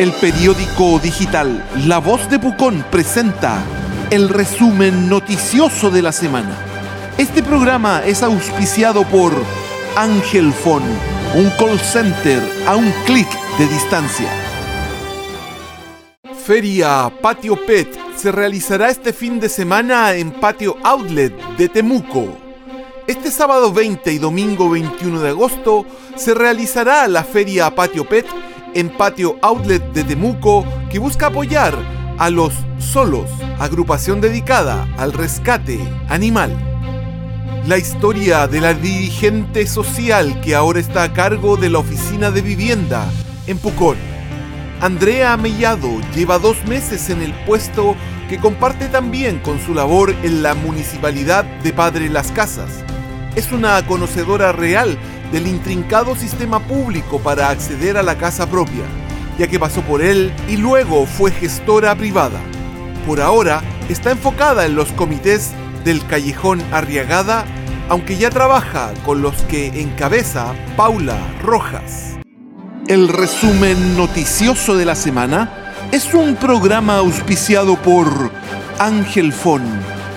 El periódico digital La Voz de Pucón presenta el resumen noticioso de la semana. Este programa es auspiciado por Ángel Phone, un call center a un clic de distancia. Feria Patio Pet se realizará este fin de semana en Patio Outlet de Temuco. Este sábado 20 y domingo 21 de agosto se realizará la Feria Patio Pet en Patio Outlet de Temuco que busca apoyar a los Solos, agrupación dedicada al rescate animal. La historia de la dirigente social que ahora está a cargo de la oficina de vivienda en Pucón. Andrea Mellado lleva dos meses en el puesto que comparte también con su labor en la municipalidad de Padre Las Casas. Es una conocedora real del intrincado sistema público para acceder a la casa propia, ya que pasó por él y luego fue gestora privada. Por ahora está enfocada en los comités del Callejón Arriagada, aunque ya trabaja con los que encabeza Paula Rojas. El resumen noticioso de la semana es un programa auspiciado por Ángel Fon,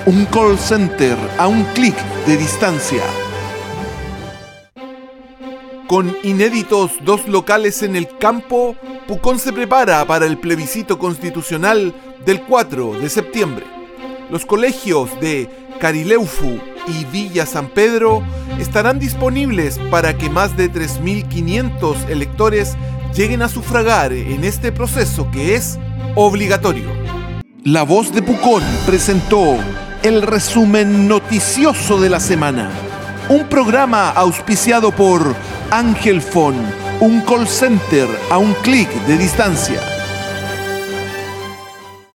un call center a un clic de distancia. Con inéditos dos locales en el campo, Pucón se prepara para el plebiscito constitucional del 4 de septiembre. Los colegios de Carileufu y Villa San Pedro estarán disponibles para que más de 3.500 electores lleguen a sufragar en este proceso que es obligatorio. La voz de Pucón presentó el resumen noticioso de la semana, un programa auspiciado por Ángel Fon, un call center a un clic de distancia.